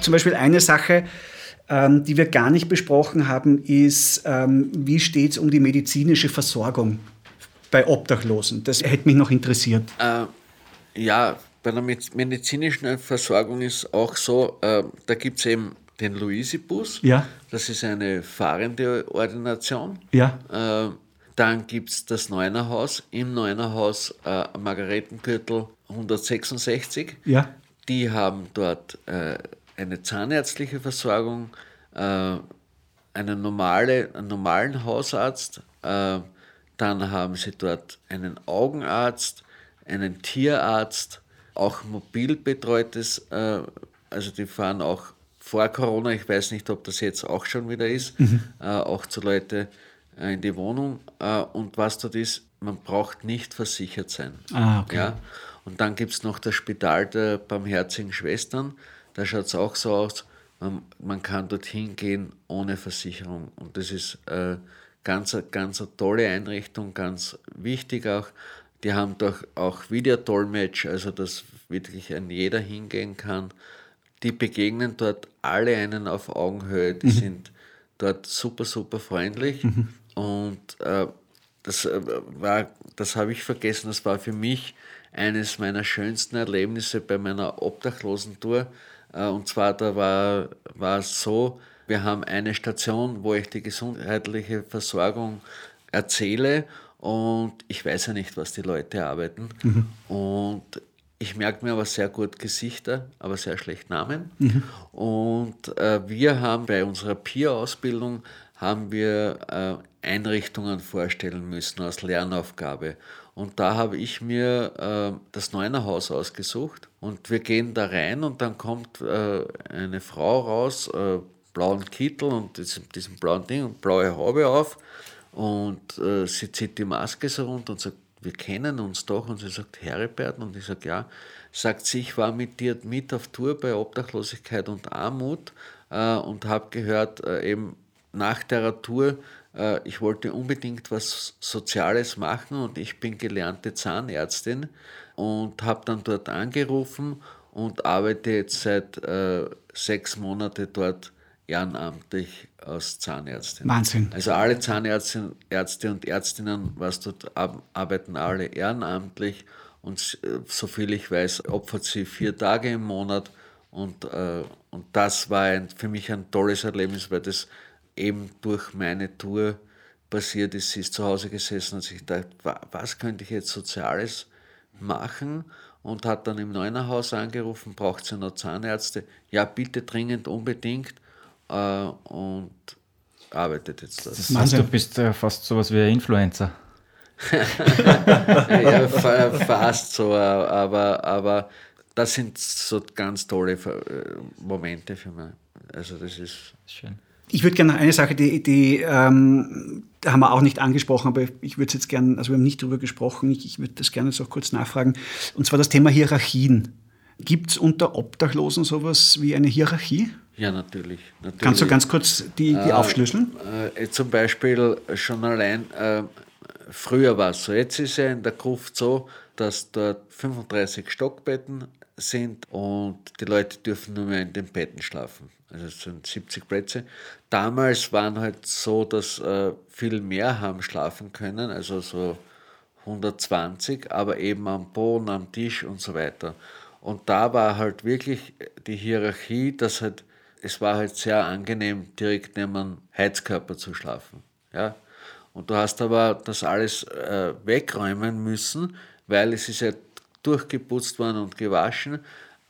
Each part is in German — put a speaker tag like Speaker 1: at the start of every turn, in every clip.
Speaker 1: zum Beispiel eine Sache, ähm, die wir gar nicht besprochen haben, ist, ähm, wie steht es um die medizinische Versorgung bei Obdachlosen? Das hätte mich noch interessiert.
Speaker 2: Äh, ja, bei der medizinischen Versorgung ist auch so, äh, da gibt es eben den Luisibus.
Speaker 1: Ja.
Speaker 2: Das ist eine fahrende Ordination.
Speaker 1: Ja.
Speaker 2: Äh, dann gibt es das Neunerhaus. Im Neunerhaus äh, Margaretengürtel 166.
Speaker 1: Ja.
Speaker 2: Die haben dort äh, eine zahnärztliche Versorgung, äh, eine normale, einen normalen Hausarzt, äh, dann haben sie dort einen Augenarzt, einen Tierarzt, auch mobil betreutes, äh, also die fahren auch vor Corona, ich weiß nicht, ob das jetzt auch schon wieder ist, mhm. Äh, auch zu Leute äh, in die Wohnung. Äh, und was dort ist, man braucht nicht versichert sein.
Speaker 1: Ah, okay.
Speaker 2: ja? Und dann gibt es noch das Spital der Barmherzigen Schwestern. Da schaut es auch so aus, man, man, kann dorthin gehen ohne Versicherung. Und das ist äh, ganz, ganz eine tolle Einrichtung, ganz wichtig auch. Die haben doch auch Videodolmetsch, also dass wirklich ein jeder hingehen kann. Die begegnen dort alle einen auf Augenhöhe, die mhm. sind dort super, super freundlich. Mhm. Und äh, das äh, war, das habe ich vergessen, das war für mich eines meiner schönsten Erlebnisse bei meiner Obdachlosentour. Äh, und zwar, da war, war es so, wir haben eine Station, wo ich die gesundheitliche Versorgung erzähle und ich weiß ja nicht, was die Leute arbeiten. Mhm. Und ich merke mir aber sehr gut Gesichter, aber sehr schlecht Namen. Mhm. Und äh, wir haben bei unserer Peer-Ausbildung haben wir äh, Einrichtungen vorstellen müssen als Lernaufgabe. Und da habe ich mir äh, das Neunerhaus ausgesucht. Und wir gehen da rein und dann kommt äh, eine Frau raus, äh, blauen Kittel und diesem, diesem blauen Ding und blaue Haube auf. Und äh, sie zieht die Maske so runter und sagt, wir kennen uns doch. Und sie sagt Heribert. Und ich sage ja, sagt sie, ich war mit dir mit auf Tour bei Obdachlosigkeit und Armut äh, und habe gehört, äh, eben nach der Tour äh, ich wollte unbedingt was Soziales machen und ich bin gelernte Zahnärztin und habe dann dort angerufen und arbeite jetzt seit äh, sechs Monaten dort ehrenamtlich als Zahnärztin.
Speaker 1: Wahnsinn.
Speaker 2: Also alle Zahnärzte Ärzte und Ärztinnen, was dort arbeiten, alle ehrenamtlich und äh, soviel ich weiß, opfert sie vier Tage im Monat und, äh, und das war ein, für mich ein tolles Erlebnis, weil das eben durch meine Tour passiert ist. Sie ist zu Hause gesessen und sich gedacht, was könnte ich jetzt Soziales machen? Und hat dann im Neunerhaus angerufen, braucht sie noch Zahnärzte? Ja, bitte dringend, unbedingt. Äh, und arbeitet jetzt
Speaker 3: dort. Das heißt, du bist äh, fast sowas wie ein Influencer.
Speaker 2: ja, fast so, aber, aber das sind so ganz tolle äh, Momente für mich. Also das ist
Speaker 1: schön. Ich würde gerne noch eine Sache, die, die ähm, haben wir auch nicht angesprochen, aber ich würde es jetzt gerne, also wir haben nicht darüber gesprochen, ich, ich würde das gerne jetzt auch kurz nachfragen, und zwar das Thema Hierarchien. Gibt es unter Obdachlosen sowas wie eine Hierarchie?
Speaker 2: Ja, natürlich. natürlich.
Speaker 1: Kannst du ganz kurz die, die äh, aufschlüsseln?
Speaker 2: Äh, zum Beispiel schon allein, äh, früher war es so, jetzt ist ja in der Gruft so, dass dort 35 Stockbetten sind und die Leute dürfen nur mehr in den Betten schlafen. Also es sind 70 Plätze. Damals waren halt so, dass äh, viel mehr haben schlafen können, also so 120, aber eben am Boden, am Tisch und so weiter. Und da war halt wirklich die Hierarchie, dass halt, es war halt sehr angenehm, direkt neben einem Heizkörper zu schlafen. Ja? Und du hast aber das alles äh, wegräumen müssen, weil es ist ja durchgeputzt worden und gewaschen.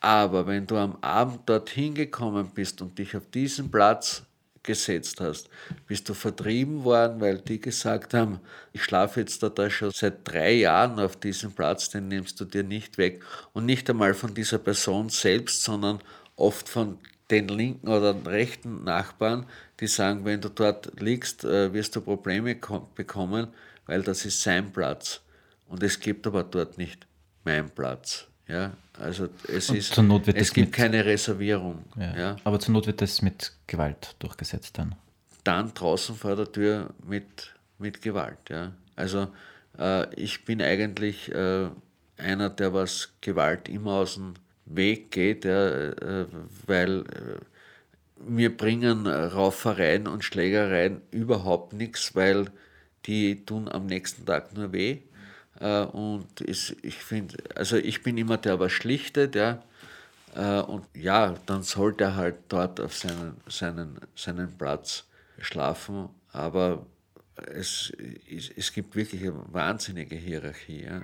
Speaker 2: Aber wenn du am Abend dorthin gekommen bist und dich auf diesen Platz gesetzt hast, bist du vertrieben worden, weil die gesagt haben, ich schlafe jetzt da, schon seit drei Jahren auf diesem Platz, den nimmst du dir nicht weg. Und nicht einmal von dieser Person selbst, sondern oft von den linken oder rechten Nachbarn, die sagen, wenn du dort liegst, äh, wirst du Probleme bekommen, weil das ist sein Platz. Und es gibt aber dort nicht mein Platz. Ja, also es, ist, es gibt mit, keine Reservierung.
Speaker 3: Ja,
Speaker 2: ja.
Speaker 3: Aber zur Not wird das mit Gewalt durchgesetzt dann?
Speaker 2: Dann draußen vor der Tür mit, mit Gewalt. Ja. Also äh, ich bin eigentlich äh, einer, der was Gewalt immer aus dem Weg geht, ja, weil wir bringen Raufereien und Schlägereien überhaupt nichts, weil die tun am nächsten Tag nur weh. Und ich finde, also ich bin immer der, was schlichtet, ja. Und ja, dann sollte er halt dort auf seinen, seinen, seinen Platz schlafen. Aber es, es, es gibt wirklich eine wahnsinnige Hierarchie. Ja.